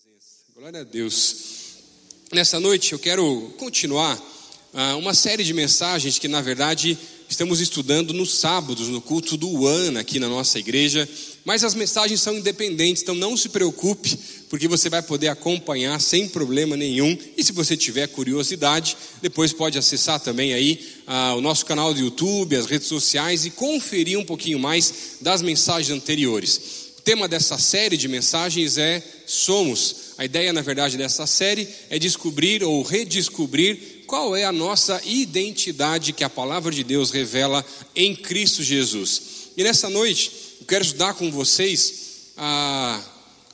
presença. Glória a Deus. Nessa noite eu quero continuar ah, uma série de mensagens que, na verdade, estamos estudando nos sábados, no culto do ano aqui na nossa igreja. Mas as mensagens são independentes, então não se preocupe, porque você vai poder acompanhar sem problema nenhum. E se você tiver curiosidade, depois pode acessar também aí ah, o nosso canal do YouTube, as redes sociais e conferir um pouquinho mais das mensagens anteriores. O tema dessa série de mensagens é Somos. A ideia, na verdade, dessa série é descobrir ou redescobrir qual é a nossa identidade que a palavra de Deus revela em Cristo Jesus. E nessa noite, eu quero estudar com vocês ah,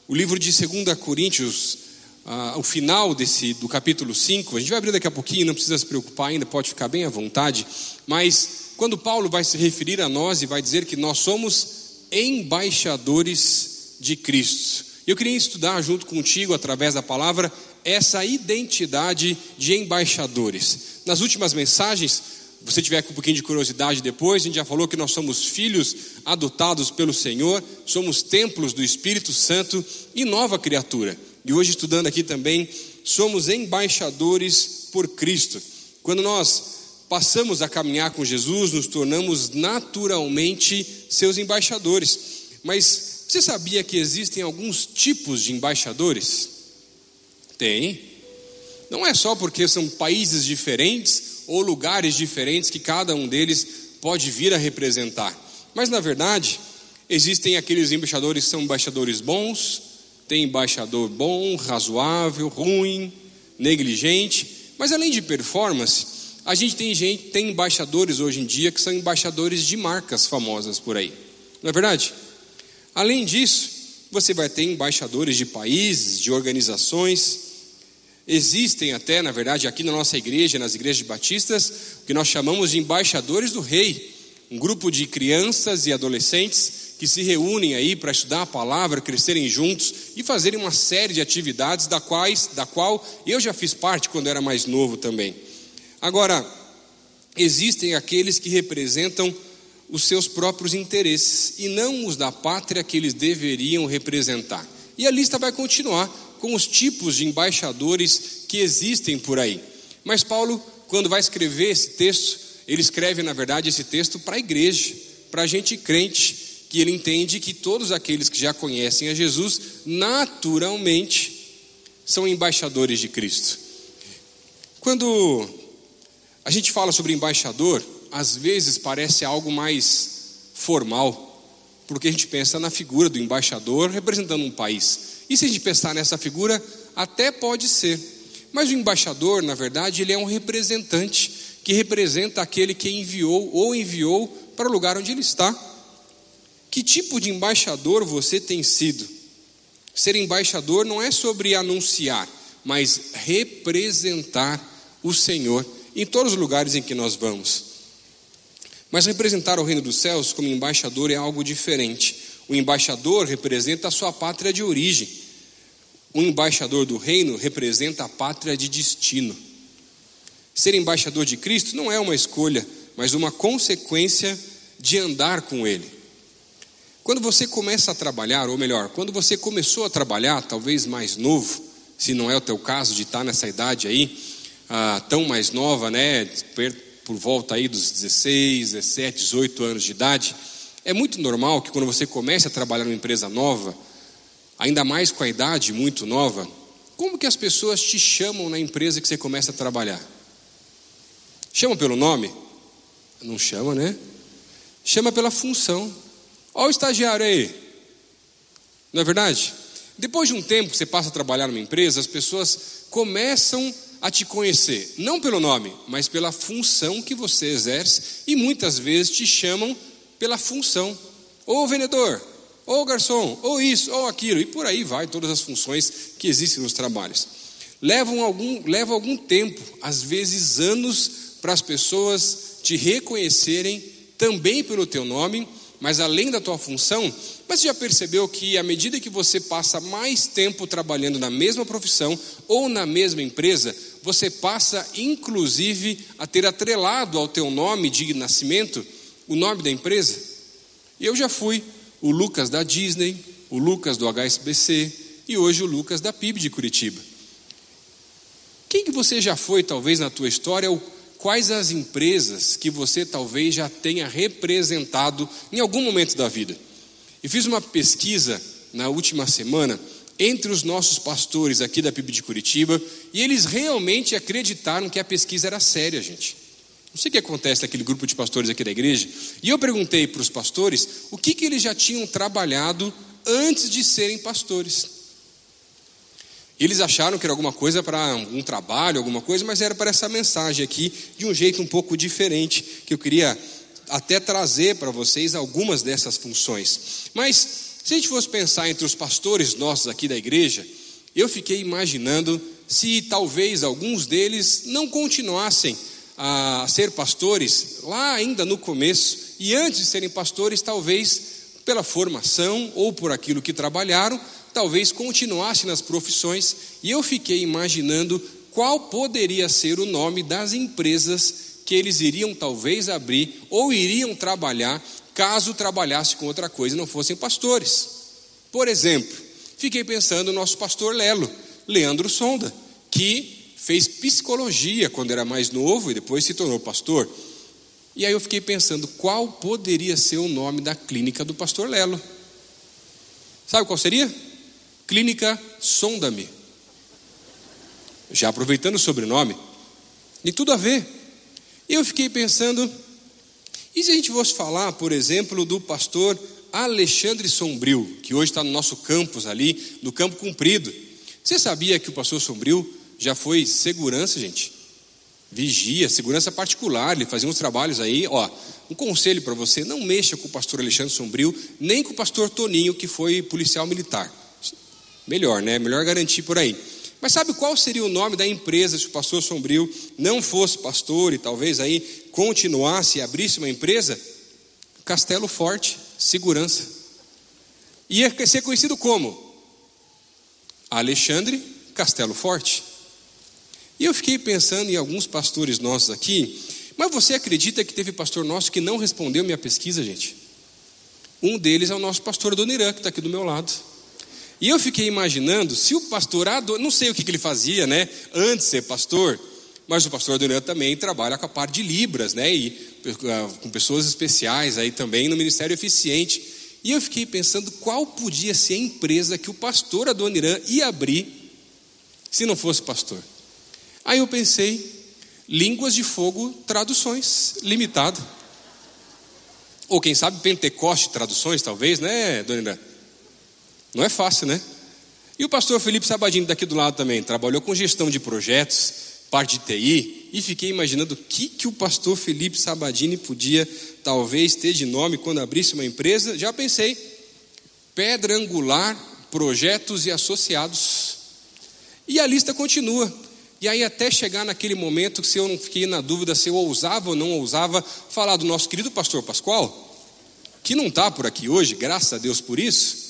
o livro de 2 Coríntios, ah, o final desse, do capítulo 5. A gente vai abrir daqui a pouquinho, não precisa se preocupar ainda, pode ficar bem à vontade. Mas quando Paulo vai se referir a nós e vai dizer que nós somos embaixadores de Cristo. Eu queria estudar junto contigo, através da palavra, essa identidade de embaixadores. Nas últimas mensagens, você tiver com um pouquinho de curiosidade depois, a gente já falou que nós somos filhos adotados pelo Senhor, somos templos do Espírito Santo e nova criatura. E hoje, estudando aqui também, somos embaixadores por Cristo. Quando nós passamos a caminhar com Jesus, nos tornamos naturalmente seus embaixadores. Mas você sabia que existem alguns tipos de embaixadores? Tem. Não é só porque são países diferentes ou lugares diferentes que cada um deles pode vir a representar. Mas na verdade, existem aqueles embaixadores que são embaixadores bons, tem embaixador bom, razoável, ruim, negligente, mas além de performance, a gente tem gente, tem embaixadores hoje em dia que são embaixadores de marcas famosas por aí. Não é verdade? Além disso, você vai ter embaixadores de países, de organizações. Existem até, na verdade, aqui na nossa igreja, nas igrejas batistas, o que nós chamamos de embaixadores do rei. Um grupo de crianças e adolescentes que se reúnem aí para estudar a palavra, crescerem juntos e fazerem uma série de atividades da, quais, da qual eu já fiz parte quando era mais novo também. Agora, existem aqueles que representam os seus próprios interesses e não os da pátria que eles deveriam representar. E a lista vai continuar com os tipos de embaixadores que existem por aí. Mas Paulo, quando vai escrever esse texto, ele escreve, na verdade, esse texto para a igreja, para a gente crente, que ele entende que todos aqueles que já conhecem a Jesus, naturalmente, são embaixadores de Cristo. Quando a gente fala sobre embaixador, às vezes parece algo mais formal, porque a gente pensa na figura do embaixador representando um país. E se a gente pensar nessa figura, até pode ser. Mas o embaixador, na verdade, ele é um representante que representa aquele que enviou ou enviou para o lugar onde ele está. Que tipo de embaixador você tem sido? Ser embaixador não é sobre anunciar, mas representar o Senhor em todos os lugares em que nós vamos. Mas representar o reino dos céus como embaixador é algo diferente. O embaixador representa a sua pátria de origem. O embaixador do reino representa a pátria de destino. Ser embaixador de Cristo não é uma escolha, mas uma consequência de andar com Ele. Quando você começa a trabalhar, ou melhor, quando você começou a trabalhar, talvez mais novo, se não é o teu caso de estar nessa idade aí, ah, tão mais nova, né, por volta aí dos 16, 17, 18 anos de idade, é muito normal que quando você comece a trabalhar numa empresa nova, ainda mais com a idade muito nova, como que as pessoas te chamam na empresa que você começa a trabalhar? Chama pelo nome? Não chama, né? Chama pela função. Olha o estagiário aí. Não é verdade? Depois de um tempo que você passa a trabalhar numa empresa, as pessoas começam a te conhecer, não pelo nome, mas pela função que você exerce, e muitas vezes te chamam pela função, ou vendedor, ou garçom, ou isso, ou aquilo, e por aí vai todas as funções que existem nos trabalhos. Levam algum, leva algum tempo, às vezes anos, para as pessoas te reconhecerem também pelo teu nome, mas além da tua função, mas já percebeu que à medida que você passa mais tempo trabalhando na mesma profissão ou na mesma empresa, você passa inclusive a ter atrelado ao teu nome de nascimento o nome da empresa? E eu já fui o Lucas da Disney, o Lucas do HSBC, e hoje o Lucas da PIB de Curitiba. Quem que você já foi, talvez, na tua história, ou quais as empresas que você talvez já tenha representado em algum momento da vida? Eu fiz uma pesquisa na última semana entre os nossos pastores aqui da PIB de Curitiba e eles realmente acreditaram que a pesquisa era séria, gente. Não sei o que acontece naquele grupo de pastores aqui da igreja. E eu perguntei para os pastores o que, que eles já tinham trabalhado antes de serem pastores. Eles acharam que era alguma coisa para um trabalho, alguma coisa, mas era para essa mensagem aqui, de um jeito um pouco diferente, que eu queria até trazer para vocês algumas dessas funções. Mas, se a gente fosse pensar entre os pastores nossos aqui da igreja, eu fiquei imaginando se talvez alguns deles não continuassem a ser pastores lá ainda no começo, e antes de serem pastores, talvez pela formação ou por aquilo que trabalharam, talvez continuassem nas profissões, e eu fiquei imaginando qual poderia ser o nome das empresas que eles iriam talvez abrir ou iriam trabalhar caso trabalhasse com outra coisa e não fossem pastores. Por exemplo, fiquei pensando no nosso pastor Lelo, Leandro Sonda, que fez psicologia quando era mais novo e depois se tornou pastor. E aí eu fiquei pensando qual poderia ser o nome da clínica do pastor Lelo. Sabe qual seria? Clínica Sonda-me. Já aproveitando o sobrenome, e tudo a ver. Eu fiquei pensando, e se a gente fosse falar, por exemplo, do pastor Alexandre Sombrio, que hoje está no nosso campus ali, no Campo Comprido. Você sabia que o pastor Sombrio já foi segurança, gente. Vigia, segurança particular, ele fazia uns trabalhos aí, ó. Um conselho para você: não mexa com o pastor Alexandre Sombrio, nem com o pastor Toninho, que foi policial militar. Melhor, né? Melhor garantir por aí. Mas sabe qual seria o nome da empresa se o pastor Sombrio não fosse pastor e talvez aí continuasse e abrisse uma empresa? Castelo Forte Segurança. Ia ser conhecido como Alexandre Castelo Forte. E eu fiquei pensando em alguns pastores nossos aqui, mas você acredita que teve pastor nosso que não respondeu minha pesquisa, gente? Um deles é o nosso pastor Adoniran, que está aqui do meu lado. E eu fiquei imaginando se o pastor Adoniran, não sei o que, que ele fazia, né, antes de ser pastor, mas o pastor Adoniran também trabalha com a parte de Libras, né, e ah, com pessoas especiais aí também no Ministério Eficiente. E eu fiquei pensando qual podia ser a empresa que o pastor Adoniran ia abrir se não fosse pastor. Aí eu pensei, línguas de fogo, traduções, limitado. Ou quem sabe Pentecoste, traduções, talvez, né, dona Irã? Não é fácil, né? E o pastor Felipe Sabadini, daqui do lado também, trabalhou com gestão de projetos, parte de TI, e fiquei imaginando o que, que o pastor Felipe Sabadini podia talvez ter de nome quando abrisse uma empresa. Já pensei, Pedra Angular, Projetos e Associados. E a lista continua. E aí, até chegar naquele momento que se eu não fiquei na dúvida se eu ousava ou não ousava falar do nosso querido pastor Pascoal, que não está por aqui hoje, graças a Deus por isso,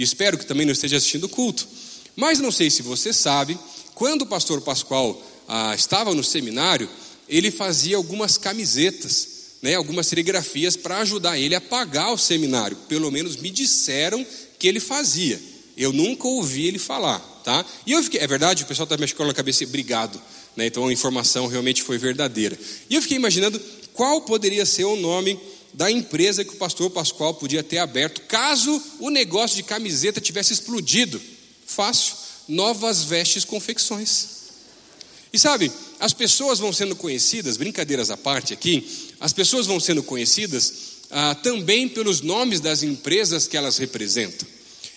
e espero que também não esteja assistindo o culto. Mas não sei se você sabe, quando o pastor Pascoal ah, estava no seminário, ele fazia algumas camisetas, né, algumas serigrafias para ajudar ele a pagar o seminário. Pelo menos me disseram que ele fazia. Eu nunca ouvi ele falar tá? E eu fiquei, é verdade, o pessoal está me escola na cabeça, obrigado, né? Então a informação realmente foi verdadeira. E eu fiquei imaginando qual poderia ser o nome da empresa que o pastor Pascoal podia ter aberto, caso o negócio de camiseta tivesse explodido. Fácil, novas vestes confecções. E sabe, as pessoas vão sendo conhecidas, brincadeiras à parte aqui, as pessoas vão sendo conhecidas ah, também pelos nomes das empresas que elas representam.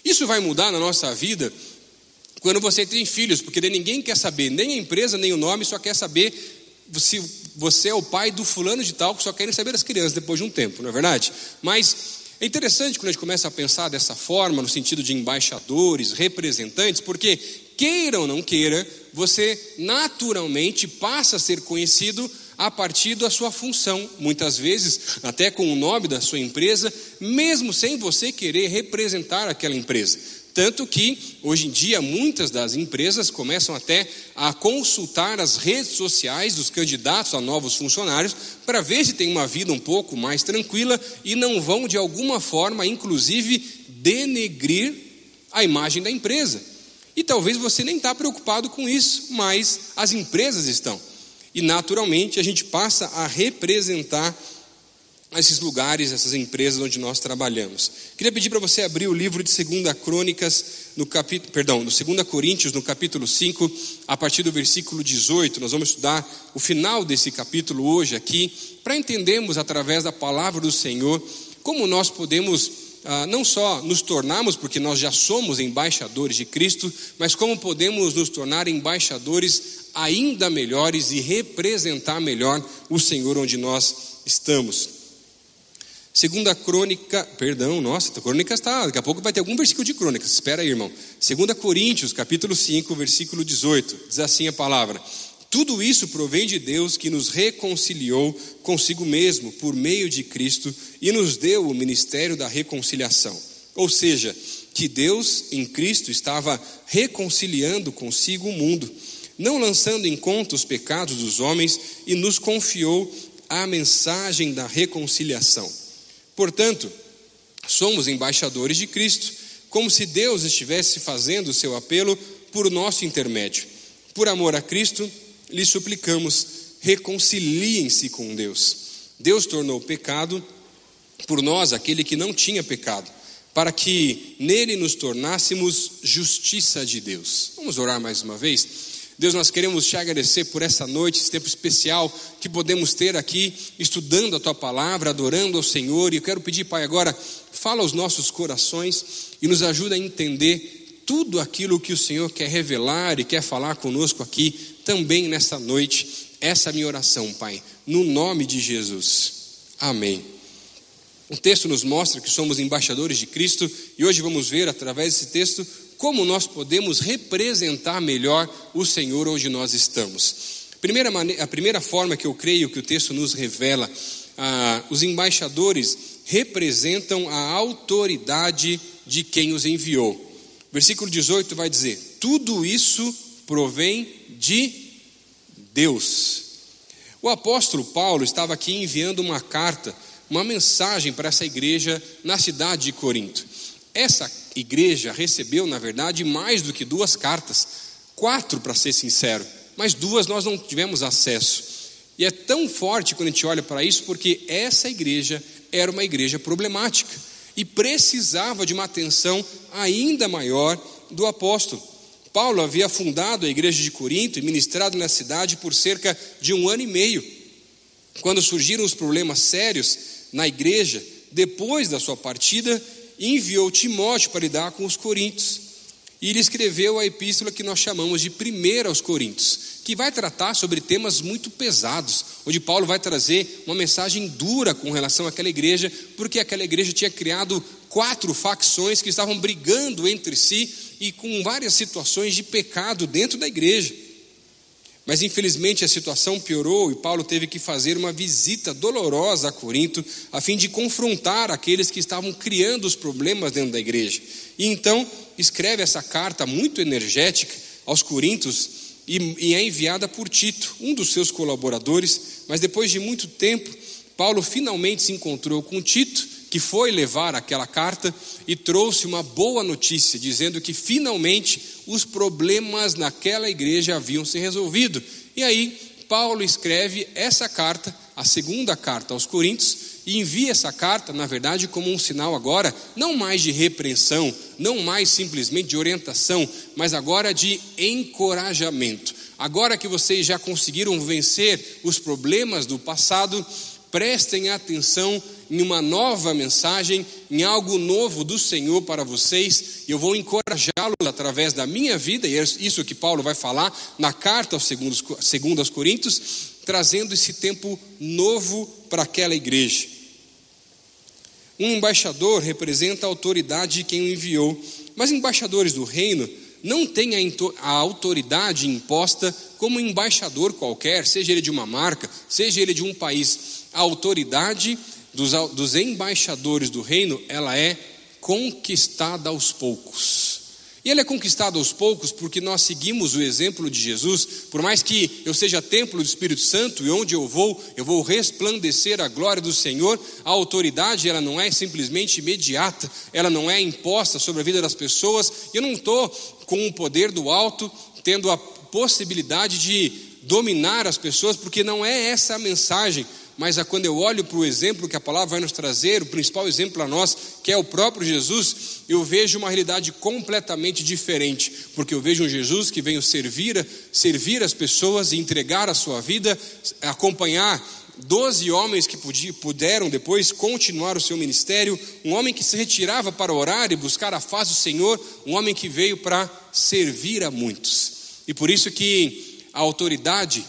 Isso vai mudar na nossa vida quando você tem filhos, porque ninguém quer saber nem a empresa, nem o nome, só quer saber se você é o pai do fulano de tal, que só querem saber as crianças depois de um tempo, não é verdade? Mas é interessante quando a gente começa a pensar dessa forma, no sentido de embaixadores, representantes, porque queira ou não queira, você naturalmente passa a ser conhecido a partir da sua função, muitas vezes até com o nome da sua empresa, mesmo sem você querer representar aquela empresa. Tanto que, hoje em dia, muitas das empresas começam até a consultar as redes sociais dos candidatos a novos funcionários para ver se tem uma vida um pouco mais tranquila e não vão, de alguma forma, inclusive, denegrir a imagem da empresa. E talvez você nem está preocupado com isso, mas as empresas estão. E naturalmente a gente passa a representar esses lugares, essas empresas onde nós trabalhamos. Queria pedir para você abrir o livro de 2 Crônicas, no capítulo, perdão, no 2 Coríntios, no capítulo 5, a partir do versículo 18. Nós vamos estudar o final desse capítulo hoje aqui, para entendermos através da palavra do Senhor como nós podemos ah, não só nos tornarmos, porque nós já somos embaixadores de Cristo, mas como podemos nos tornar embaixadores ainda melhores e representar melhor o Senhor onde nós estamos. Segunda crônica, perdão, nossa, a crônica está, daqui a pouco vai ter algum versículo de crônicas, espera aí, irmão. Segunda Coríntios, capítulo 5, versículo 18, diz assim a palavra: Tudo isso provém de Deus que nos reconciliou consigo mesmo por meio de Cristo e nos deu o ministério da reconciliação. Ou seja, que Deus em Cristo estava reconciliando consigo o mundo, não lançando em conta os pecados dos homens e nos confiou a mensagem da reconciliação. Portanto, somos embaixadores de Cristo, como se Deus estivesse fazendo o seu apelo por nosso intermédio. Por amor a Cristo, lhe suplicamos, reconciliem-se com Deus. Deus tornou pecado por nós aquele que não tinha pecado, para que nele nos tornássemos justiça de Deus. Vamos orar mais uma vez? Deus, nós queremos te agradecer por essa noite, esse tempo especial que podemos ter aqui, estudando a tua palavra, adorando ao Senhor. E eu quero pedir, Pai, agora, fala aos nossos corações e nos ajuda a entender tudo aquilo que o Senhor quer revelar e quer falar conosco aqui, também nesta noite. Essa é a minha oração, Pai, no nome de Jesus. Amém. O texto nos mostra que somos embaixadores de Cristo e hoje vamos ver, através desse texto, como nós podemos representar melhor o Senhor onde nós estamos. Primeira maneira, a primeira forma que eu creio que o texto nos revela, ah, os embaixadores representam a autoridade de quem os enviou. Versículo 18 vai dizer: tudo isso provém de Deus. O apóstolo Paulo estava aqui enviando uma carta, uma mensagem para essa igreja na cidade de Corinto. Essa igreja recebeu, na verdade, mais do que duas cartas, quatro para ser sincero, mas duas nós não tivemos acesso. E é tão forte quando a gente olha para isso, porque essa igreja era uma igreja problemática e precisava de uma atenção ainda maior do apóstolo. Paulo havia fundado a igreja de Corinto e ministrado na cidade por cerca de um ano e meio. Quando surgiram os problemas sérios na igreja, depois da sua partida, enviou Timóteo para lidar com os coríntios. E ele escreveu a epístola que nós chamamos de Primeira aos Coríntios, que vai tratar sobre temas muito pesados, onde Paulo vai trazer uma mensagem dura com relação àquela igreja, porque aquela igreja tinha criado quatro facções que estavam brigando entre si e com várias situações de pecado dentro da igreja. Mas infelizmente a situação piorou e Paulo teve que fazer uma visita dolorosa a Corinto, a fim de confrontar aqueles que estavam criando os problemas dentro da igreja. E então escreve essa carta muito energética aos Coríntios e, e é enviada por Tito, um dos seus colaboradores. Mas depois de muito tempo, Paulo finalmente se encontrou com Tito que foi levar aquela carta e trouxe uma boa notícia, dizendo que finalmente os problemas naquela igreja haviam se resolvido. E aí, Paulo escreve essa carta, a segunda carta aos Coríntios, e envia essa carta, na verdade, como um sinal agora, não mais de repreensão, não mais simplesmente de orientação, mas agora de encorajamento. Agora que vocês já conseguiram vencer os problemas do passado, prestem atenção em uma nova mensagem, em algo novo do Senhor para vocês, e eu vou encorajá-los através da minha vida, e é isso que Paulo vai falar na carta aos segundos, segundo aos Coríntios, trazendo esse tempo novo para aquela igreja. Um embaixador representa a autoridade de quem o enviou, mas embaixadores do reino não têm a autoridade imposta como embaixador qualquer, seja ele de uma marca, seja ele de um país a autoridade dos, dos embaixadores do reino, ela é conquistada aos poucos. E ele é conquistado aos poucos porque nós seguimos o exemplo de Jesus. Por mais que eu seja templo do Espírito Santo e onde eu vou, eu vou resplandecer a glória do Senhor, a autoridade ela não é simplesmente imediata, ela não é imposta sobre a vida das pessoas. Eu não estou com o poder do alto, tendo a possibilidade de dominar as pessoas, porque não é essa a mensagem mas a quando eu olho para o exemplo que a palavra vai nos trazer, o principal exemplo a nós, que é o próprio Jesus, eu vejo uma realidade completamente diferente, porque eu vejo um Jesus que veio servir, servir as pessoas e entregar a sua vida, acompanhar doze homens que puderam depois continuar o seu ministério, um homem que se retirava para orar e buscar a face do Senhor, um homem que veio para servir a muitos. E por isso que a autoridade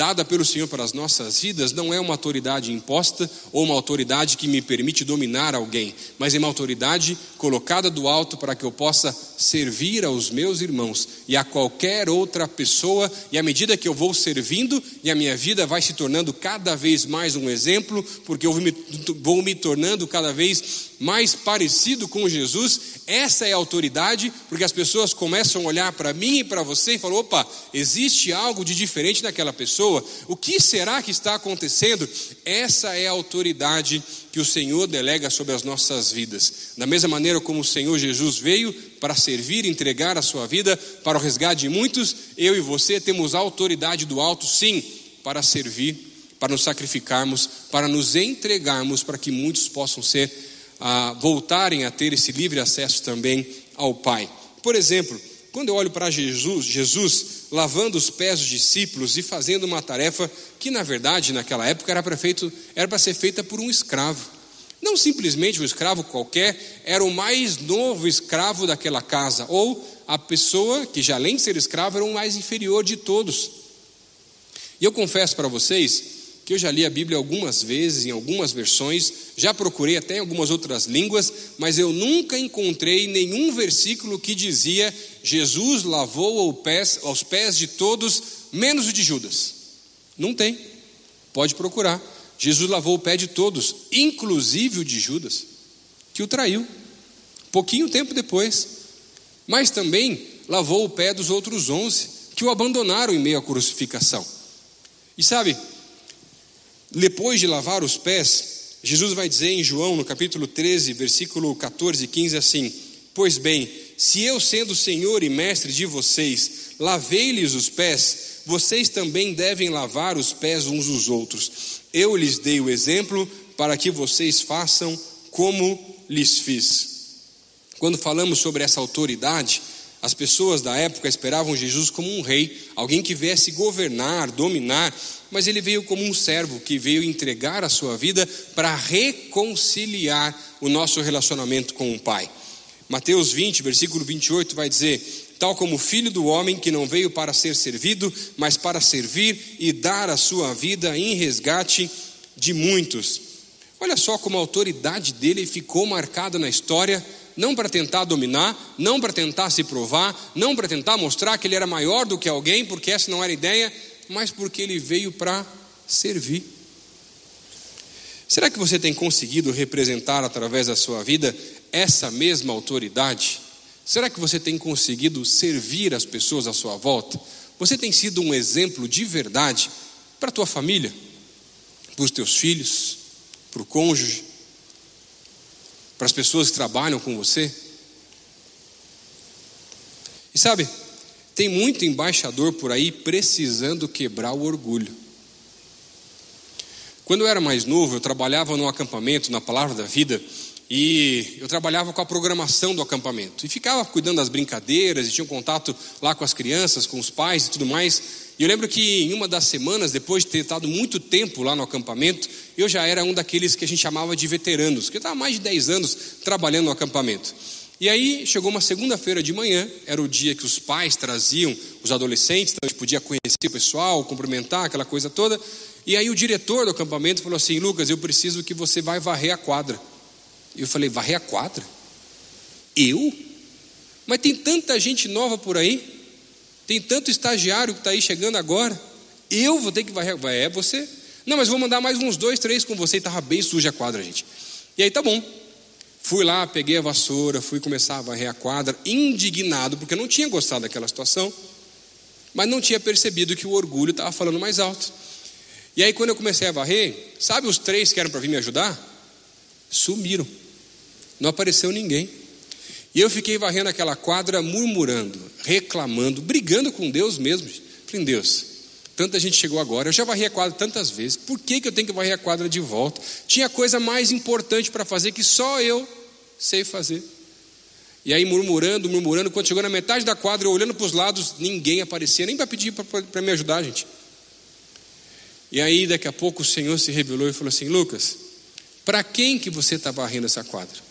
dada pelo Senhor para as nossas vidas não é uma autoridade imposta ou uma autoridade que me permite dominar alguém, mas é uma autoridade colocada do alto para que eu possa servir aos meus irmãos e a qualquer outra pessoa, e à medida que eu vou servindo e a minha vida vai se tornando cada vez mais um exemplo, porque eu vou me, tornando cada vez mais parecido com Jesus, essa é a autoridade, porque as pessoas começam a olhar para mim e para você e falam: opa, existe algo de diferente naquela pessoa, o que será que está acontecendo? Essa é a autoridade que o Senhor delega sobre as nossas vidas. Da mesma maneira como o Senhor Jesus veio para servir, entregar a sua vida para o resgate de muitos, eu e você temos autoridade do alto, sim, para servir, para nos sacrificarmos, para nos entregarmos, para que muitos possam ser a voltarem a ter esse livre acesso também ao Pai. Por exemplo, quando eu olho para Jesus, Jesus lavando os pés dos discípulos e fazendo uma tarefa que, na verdade, naquela época era para, feito, ser feita por um escravo. Não simplesmente um escravo qualquer, era o mais novo escravo daquela casa, ou a pessoa que, já além de ser escravo, era o mais inferior de todos. E eu confesso para vocês que eu já li a Bíblia algumas vezes, em algumas versões, já procurei até em algumas outras línguas, mas eu nunca encontrei nenhum versículo que dizia Jesus lavou aos pés de todos, menos o de Judas. Não tem. Pode procurar. Jesus lavou o pé de todos, inclusive o de Judas, que o traiu, pouquinho tempo depois. Mas também lavou o pé dos outros onze, que o abandonaram em meio à crucificação. E sabe, depois de lavar os pés, Jesus vai dizer em João, no capítulo 13, versículo 14 e 15, assim: Pois bem, se eu, sendo Senhor e Mestre de vocês, lavei-lhes os pés, vocês também devem lavar os pés uns dos outros. Eu lhes dei o exemplo para que vocês façam como lhes fiz. Quando falamos sobre essa autoridade, as pessoas da época esperavam Jesus como um rei, alguém que viesse governar, dominar, mas ele veio como um servo que veio entregar a sua vida para reconciliar o nosso relacionamento com o Pai. Mateus 20, versículo 28 vai dizer: Tal como o filho do homem que não veio para ser servido, mas para servir e dar a sua vida em resgate de muitos. Olha só como a autoridade dele ficou marcada na história não para tentar dominar, não para tentar se provar, não para tentar mostrar que ele era maior do que alguém, porque essa não era a ideia, mas porque ele veio para servir. Será que você tem conseguido representar através da sua vida essa mesma autoridade? Será que você tem conseguido servir as pessoas à sua volta? Você tem sido um exemplo de verdade para a tua família, para os teus filhos, para o cônjuge, para as pessoas que trabalham com você. E sabe, tem muito embaixador por aí precisando quebrar o orgulho. Quando eu era mais novo, eu trabalhava no acampamento, na Palavra da Vida, e eu trabalhava com a programação do acampamento. E ficava cuidando das brincadeiras, e tinha um contato lá com as crianças, com os pais e tudo mais. E eu lembro que em uma das semanas, depois de ter estado muito tempo lá no acampamento, eu já era um daqueles que a gente chamava de veteranos, que eu estava mais de 10 anos trabalhando no acampamento. E aí chegou uma segunda-feira de manhã, era o dia que os pais traziam os adolescentes, então a gente podia conhecer o pessoal, cumprimentar, aquela coisa toda. E aí o diretor do acampamento falou assim: Lucas, eu preciso que você vai varrer a quadra. E eu falei: varrer a quadra? Eu? Mas tem tanta gente nova por aí. Tem tanto estagiário que está aí chegando agora. Eu vou ter que varrer. É você? Não, mas vou mandar mais uns dois, três com você. E estava bem suja a quadra, gente. E aí tá bom. Fui lá, peguei a vassoura, fui começar a varrer a quadra, indignado, porque eu não tinha gostado daquela situação, mas não tinha percebido que o orgulho estava falando mais alto. E aí, quando eu comecei a varrer, sabe os três que eram para vir me ajudar? Sumiram, não apareceu ninguém. E eu fiquei varrendo aquela quadra, murmurando, reclamando, brigando com Deus mesmo. Falei, Deus, tanta gente chegou agora, eu já varri a quadra tantas vezes, por que, que eu tenho que varrer a quadra de volta? Tinha coisa mais importante para fazer que só eu sei fazer. E aí, murmurando, murmurando, quando chegou na metade da quadra, eu olhando para os lados, ninguém aparecia, nem para pedir para me ajudar, gente. E aí, daqui a pouco, o Senhor se revelou e falou assim: Lucas, para quem que você está varrendo essa quadra?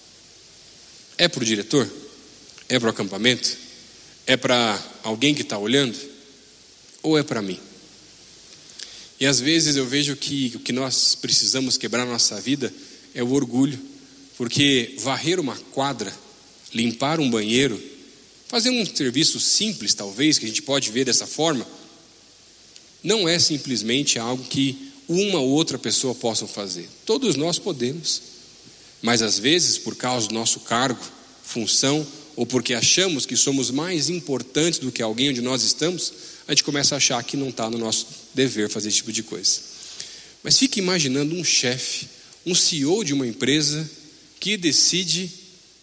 É para o diretor? É para o acampamento? É para alguém que está olhando? Ou é para mim? E às vezes eu vejo que o que nós precisamos quebrar na nossa vida é o orgulho, porque varrer uma quadra, limpar um banheiro, fazer um serviço simples, talvez, que a gente pode ver dessa forma, não é simplesmente algo que uma ou outra pessoa possa fazer. Todos nós podemos. Mas às vezes, por causa do nosso cargo, função, ou porque achamos que somos mais importantes do que alguém onde nós estamos, a gente começa a achar que não está no nosso dever fazer esse tipo de coisa. Mas fique imaginando um chefe, um CEO de uma empresa que decide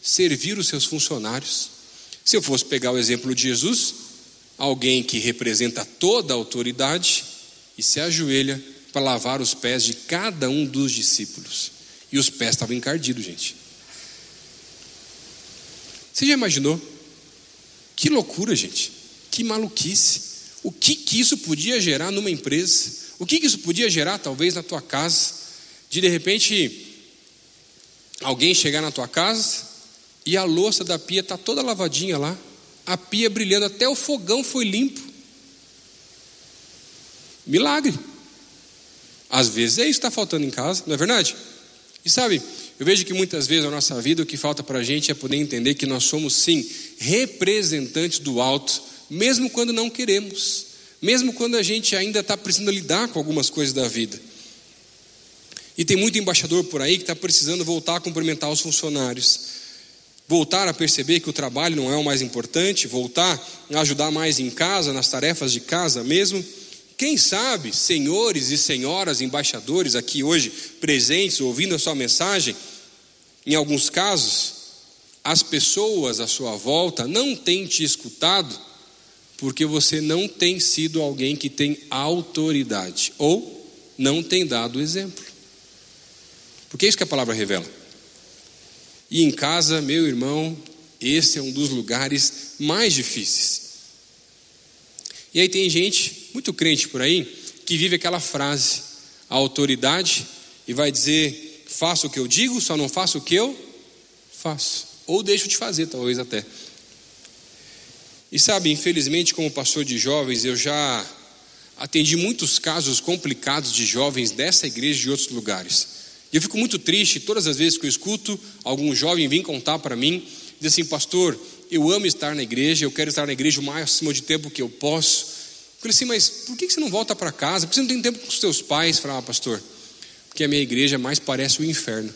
servir os seus funcionários. Se eu fosse pegar o exemplo de Jesus, alguém que representa toda a autoridade e se ajoelha para lavar os pés de cada um dos discípulos. E os pés estavam encardidos, gente. Você já imaginou? Que loucura, gente. Que maluquice. O que, que isso podia gerar numa empresa? O que, que isso podia gerar, talvez, na tua casa? De de repente, alguém chegar na tua casa e a louça da pia está toda lavadinha lá, a pia brilhando, até o fogão foi limpo. Milagre. Às vezes é isso que está faltando em casa, não é verdade? E sabe, eu vejo que muitas vezes na nossa vida o que falta para a gente é poder entender que nós somos sim representantes do alto, mesmo quando não queremos, mesmo quando a gente ainda está precisando lidar com algumas coisas da vida. E tem muito embaixador por aí que está precisando voltar a cumprimentar os funcionários, voltar a perceber que o trabalho não é o mais importante, voltar a ajudar mais em casa, nas tarefas de casa mesmo. Quem sabe, senhores e senhoras embaixadores aqui hoje presentes, ouvindo a sua mensagem, em alguns casos, as pessoas à sua volta não têm te escutado porque você não tem sido alguém que tem autoridade ou não tem dado exemplo. Porque é isso que a palavra revela. E em casa, meu irmão, esse é um dos lugares mais difíceis. E aí tem gente muito crente por aí que vive aquela frase, a autoridade, e vai dizer: faço o que eu digo, só não faço o que eu faço. Ou deixo de fazer, talvez até. E sabe, infelizmente, como pastor de jovens, eu já atendi muitos casos complicados de jovens dessa igreja e de outros lugares. E eu fico muito triste todas as vezes que eu escuto algum jovem vir contar para mim, dizer assim, pastor, eu amo estar na igreja, eu quero estar na igreja o máximo de tempo que eu posso, falei assim, mas por que você não volta para casa? Por que você não tem tempo com os seus pais? Falei, ah, pastor, porque a minha igreja mais parece o inferno.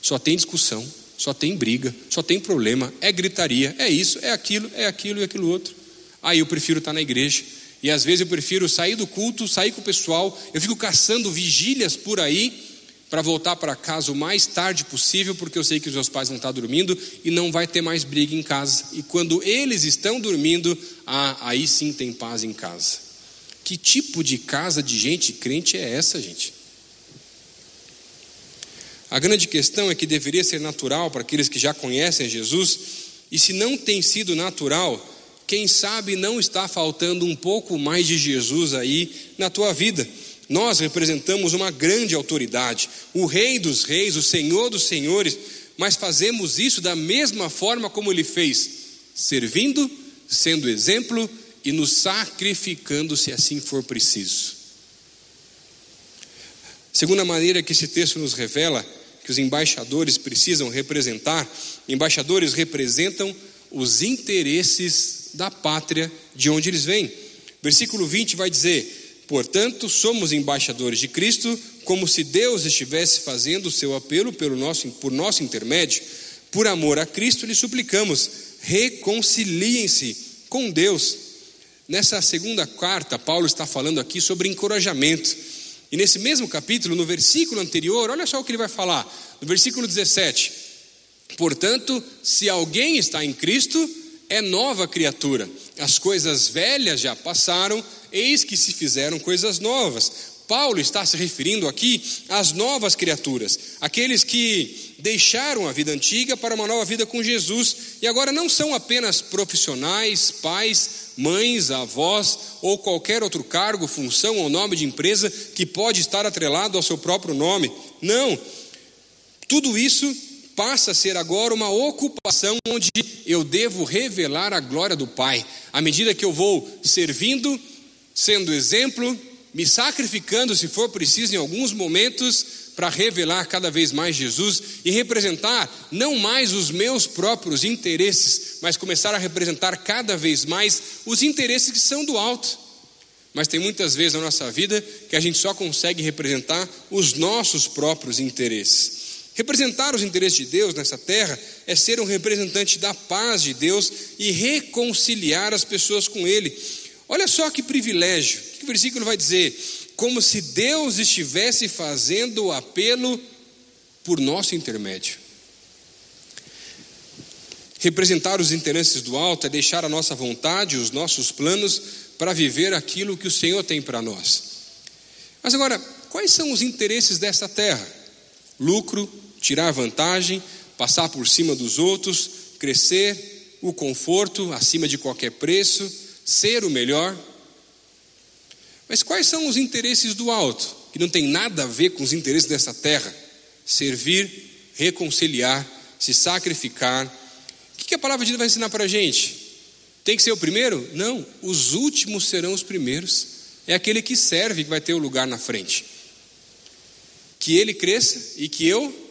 Só tem discussão, só tem briga, só tem problema, é gritaria, é isso, é aquilo, é aquilo e aquilo outro. Aí eu prefiro estar na igreja. E às vezes eu prefiro sair do culto, sair com o pessoal, eu fico caçando vigílias por aí para voltar para casa o mais tarde possível, porque eu sei que os meus pais vão estar dormindo e não vai ter mais briga em casa. E quando eles estão dormindo, ah, aí sim tem paz em casa. Que tipo de casa de gente crente é essa, gente? A grande questão é que deveria ser natural para aqueles que já conhecem Jesus, e se não tem sido natural, quem sabe não está faltando um pouco mais de Jesus aí na tua vida. Nós representamos uma grande autoridade, o Rei dos Reis, o Senhor dos Senhores, mas fazemos isso da mesma forma como ele fez, servindo, sendo exemplo e nos sacrificando se assim for preciso. Segunda maneira que esse texto nos revela que os embaixadores precisam representar, embaixadores representam os interesses da pátria de onde eles vêm. Versículo 20 vai dizer: Portanto, somos embaixadores de Cristo, como se Deus estivesse fazendo o seu apelo pelo nosso, por nosso intermédio. por amor a Cristo, lhe suplicamos, reconciliem-se com Deus. Nessa segunda carta, Paulo está falando aqui sobre encorajamento. E nesse mesmo capítulo, no versículo anterior, olha só o que ele vai falar, no versículo 17: Portanto, se alguém está em Cristo, é nova criatura. As coisas velhas já passaram, eis que se fizeram coisas novas. Paulo está se referindo aqui às novas criaturas, aqueles que deixaram a vida antiga para uma nova vida com Jesus e agora não são apenas profissionais, pais, mães, avós ou qualquer outro cargo, função ou nome de empresa que pode estar atrelado ao seu próprio nome. Não. Tudo isso passa a ser agora uma ocupação onde eu devo revelar a glória do Pai. À medida que eu vou servindo, sendo exemplo, me sacrificando, se for preciso, em alguns momentos, para revelar cada vez mais Jesus e representar não mais os meus próprios interesses, mas começar a representar cada vez mais os interesses que são do alto. Mas tem muitas vezes na nossa vida que a gente só consegue representar os nossos próprios interesses. Representar os interesses de Deus nessa terra é ser um representante da paz de Deus e reconciliar as pessoas com Ele. Olha só que privilégio que o versículo vai dizer? Como se Deus estivesse fazendo o apelo por nosso intermédio. Representar os interesses do alto é deixar a nossa vontade, os nossos planos para viver aquilo que o Senhor tem para nós. Mas agora, quais são os interesses desta terra? Lucro, tirar vantagem, passar por cima dos outros, crescer, o conforto acima de qualquer preço, ser o melhor. Mas quais são os interesses do alto, que não tem nada a ver com os interesses dessa terra? Servir, reconciliar, se sacrificar. O que a palavra de Deus vai ensinar para a gente? Tem que ser o primeiro? Não, os últimos serão os primeiros. É aquele que serve que vai ter o lugar na frente. Que ele cresça e que eu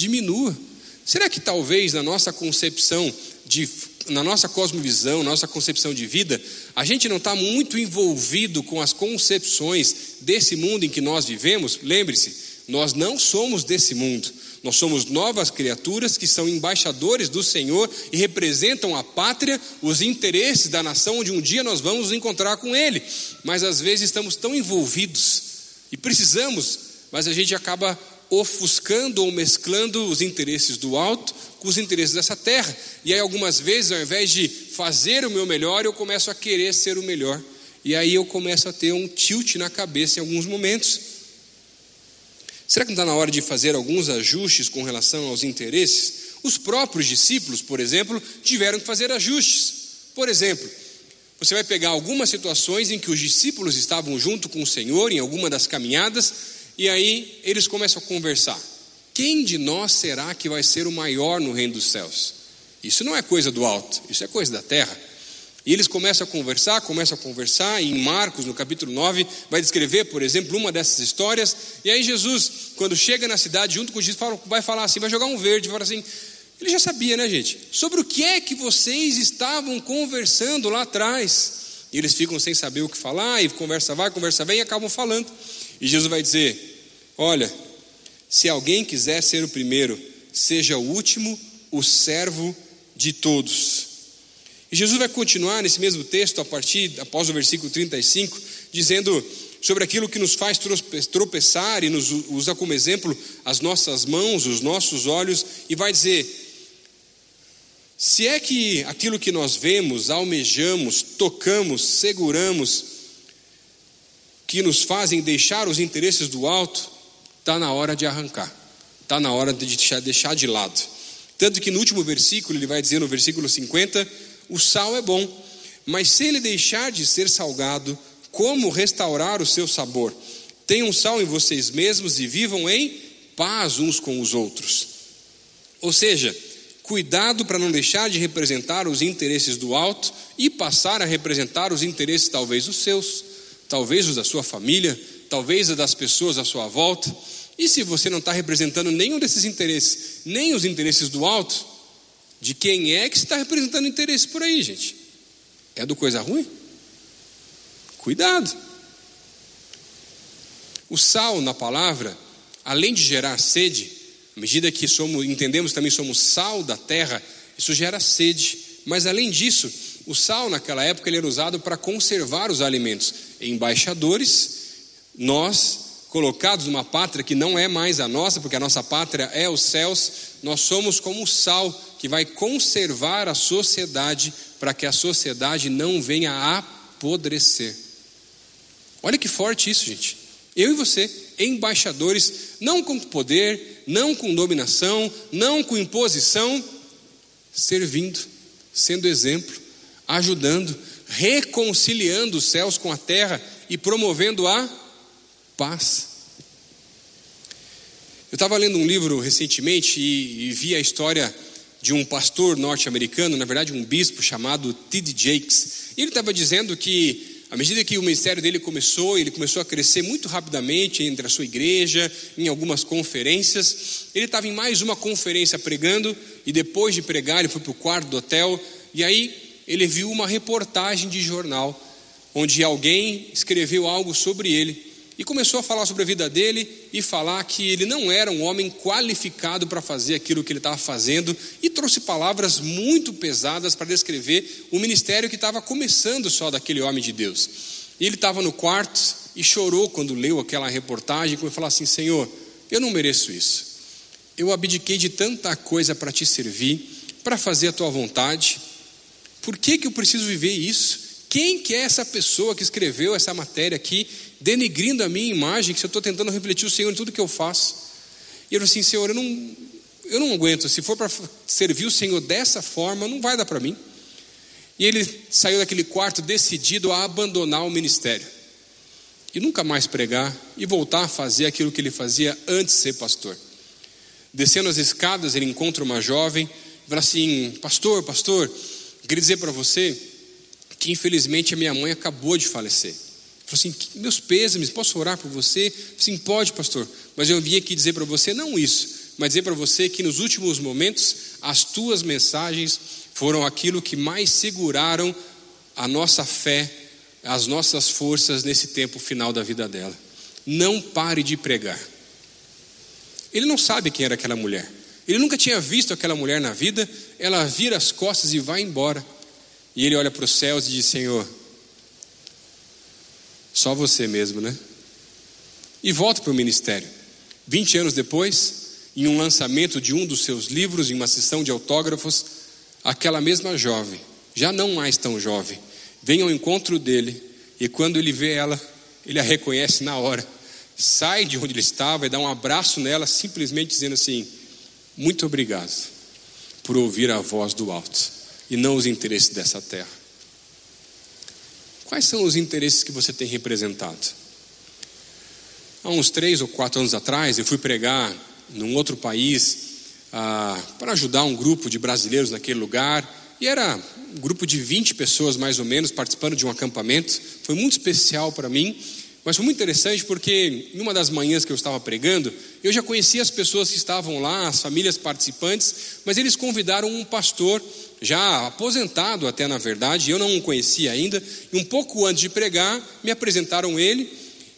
diminua. Será que talvez na nossa concepção de na nossa cosmovisão, nossa concepção de vida, a gente não está muito envolvido com as concepções desse mundo em que nós vivemos. Lembre-se, nós não somos desse mundo. Nós somos novas criaturas que são embaixadores do Senhor e representam a pátria, os interesses da nação onde um dia nós vamos nos encontrar com Ele. Mas às vezes estamos tão envolvidos e precisamos, mas a gente acaba ofuscando ou mesclando os interesses do alto com os interesses dessa terra. E aí, algumas vezes, ao invés de fazer o meu melhor, eu começo a querer ser o melhor. E aí eu começo a ter um tilt na cabeça em alguns momentos. Será que não está na hora de fazer alguns ajustes com relação aos interesses? Os próprios discípulos, por exemplo, tiveram que fazer ajustes. Por exemplo, você vai pegar algumas situações em que os discípulos estavam junto com o Senhor em alguma das caminhadas e aí eles começam a conversar. Quem de nós será que vai ser o maior no reino dos céus? Isso não é coisa do alto, isso é coisa da terra. E eles começam a conversar, começam a conversar, e em Marcos, no capítulo 9, vai descrever, por exemplo, uma dessas histórias. E aí Jesus, quando chega na cidade, junto com os discípulos, vai falar assim, vai jogar um verde, vai falar assim, ele já sabia, né, gente? Sobre o que é que vocês estavam conversando lá atrás? E eles ficam sem saber o que falar, e conversa vai, conversa vem, e acabam falando. E Jesus vai dizer: Olha, se alguém quiser ser o primeiro, seja o último, o servo de todos. E Jesus vai continuar nesse mesmo texto, a partir, após o versículo 35, dizendo sobre aquilo que nos faz tropeçar e nos usa como exemplo as nossas mãos, os nossos olhos, e vai dizer: se é que aquilo que nós vemos, almejamos, tocamos, seguramos, que nos fazem deixar os interesses do alto, está na hora de arrancar, está na hora de deixar de lado. Tanto que no último versículo, ele vai dizer no versículo 50: o sal é bom, mas se ele deixar de ser salgado, como restaurar o seu sabor? Tenham sal em vocês mesmos e vivam em paz uns com os outros. Ou seja, cuidado para não deixar de representar os interesses do alto e passar a representar os interesses, talvez os seus, talvez os da sua família, talvez das pessoas à sua volta. E se você não está representando nenhum desses interesses, nem os interesses do alto, de quem é que está representando interesse por aí, gente? É do coisa ruim? Cuidado. O sal na palavra, além de gerar sede, À medida que somos, entendemos também somos sal da terra, isso gera sede. Mas além disso, o sal naquela época ele era usado para conservar os alimentos. Embaixadores, nós colocados numa pátria que não é mais a nossa, porque a nossa pátria é os céus, nós somos como o sal que vai conservar a sociedade para que a sociedade não venha a apodrecer. Olha que forte isso, gente. Eu e você, embaixadores, não com poder, não com dominação, não com imposição, servindo, sendo exemplo, ajudando, reconciliando os céus com a terra e promovendo a paz. Eu estava lendo um livro recentemente e, e vi a história de um pastor norte-americano, na verdade um bispo chamado T.D. Jakes. E ele estava dizendo que à medida que o ministério dele começou, ele começou a crescer muito rapidamente entre a sua igreja, em algumas conferências. Ele estava em mais uma conferência pregando, e depois de pregar, ele foi para o quarto do hotel, e aí ele viu uma reportagem de jornal, onde alguém escreveu algo sobre ele e começou a falar sobre a vida dele e falar que ele não era um homem qualificado para fazer aquilo que ele estava fazendo e trouxe palavras muito pesadas para descrever o ministério que estava começando só daquele homem de Deus. Ele estava no quarto e chorou quando leu aquela reportagem e falou assim: Senhor, eu não mereço isso. Eu abdiquei de tanta coisa para te servir, para fazer a tua vontade. Por que, que eu preciso viver isso? Quem que é essa pessoa que escreveu essa matéria aqui denegrindo a minha imagem, que eu estou tentando refletir o Senhor em tudo que eu faço. E falou assim: Senhor, eu não, eu não aguento, se for para servir o Senhor dessa forma, não vai dar para mim. E ele saiu daquele quarto decidido a abandonar o ministério e nunca mais pregar e voltar a fazer aquilo que ele fazia antes de ser pastor. Descendo as escadas, ele encontra uma jovem e fala assim: Pastor, pastor, queria dizer para você que infelizmente a minha mãe acabou de falecer. Falou assim: meus pêsames, posso orar por você? Sim, pode, pastor. Mas eu vim aqui dizer para você não isso, mas dizer para você que nos últimos momentos as tuas mensagens foram aquilo que mais seguraram a nossa fé, as nossas forças nesse tempo final da vida dela. Não pare de pregar. Ele não sabe quem era aquela mulher. Ele nunca tinha visto aquela mulher na vida. Ela vira as costas e vai embora. E ele olha para os céus e diz: Senhor, só você mesmo, né? E volta para o ministério. 20 anos depois, em um lançamento de um dos seus livros, em uma sessão de autógrafos, aquela mesma jovem, já não mais tão jovem, vem ao encontro dele e quando ele vê ela, ele a reconhece na hora. Sai de onde ele estava e dá um abraço nela, simplesmente dizendo assim: Muito obrigado por ouvir a voz do alto e não os interesses dessa terra. Quais são os interesses que você tem representado? Há uns três ou quatro anos atrás, eu fui pregar num outro país ah, para ajudar um grupo de brasileiros naquele lugar. E era um grupo de 20 pessoas mais ou menos participando de um acampamento. Foi muito especial para mim, mas foi muito interessante porque em uma das manhãs que eu estava pregando, eu já conhecia as pessoas que estavam lá, as famílias participantes, mas eles convidaram um pastor já aposentado até na verdade, eu não o conhecia ainda, e um pouco antes de pregar, me apresentaram ele,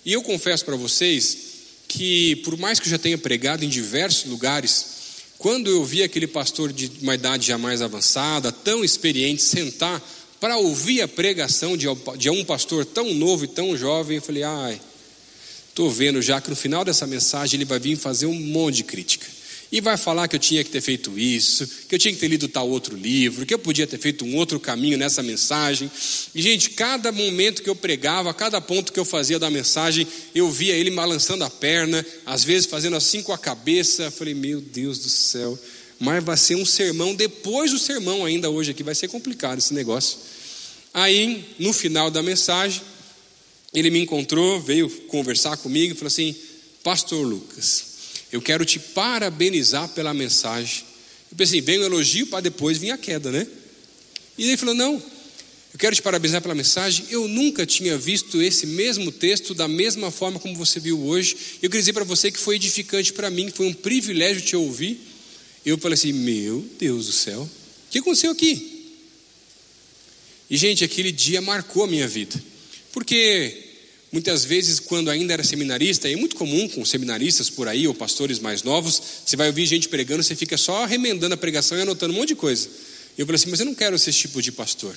e eu confesso para vocês que, por mais que eu já tenha pregado em diversos lugares, quando eu vi aquele pastor de uma idade já mais avançada, tão experiente, sentar para ouvir a pregação de, um pastor tão novo e tão jovem, eu falei, ai, estou vendo já que no final dessa mensagem ele vai vir fazer um monte de crítica e vai falar que eu tinha que ter feito isso, que eu tinha que ter lido tal outro livro, que eu podia ter feito um outro caminho nessa mensagem. E, gente, cada momento que eu pregava, cada ponto que eu fazia da mensagem, eu via ele balançando a perna, às vezes fazendo assim com a cabeça. Eu falei, meu Deus do céu, mas vai ser um sermão depois do sermão ainda hoje aqui, vai ser complicado esse negócio. Aí, no final da mensagem, ele me encontrou, veio conversar comigo e falou assim: Pastor Lucas, eu quero te parabenizar pela mensagem. Eu pensei, vem o elogio para depois vir a queda, né? E ele falou: Não, eu quero te parabenizar pela mensagem. Eu nunca tinha visto esse mesmo texto da mesma forma como você viu hoje. Eu queria dizer para você que foi edificante para mim, foi um privilégio te ouvir. Eu falei assim: Meu Deus do céu, o que aconteceu aqui? E, gente, aquele dia marcou a minha vida, porque Muitas vezes, quando ainda era seminarista, é muito comum com seminaristas por aí, ou pastores mais novos, você vai ouvir gente pregando, você fica só remendando a pregação e anotando um monte de coisa. Eu falei assim, mas eu não quero ser esse tipo de pastor.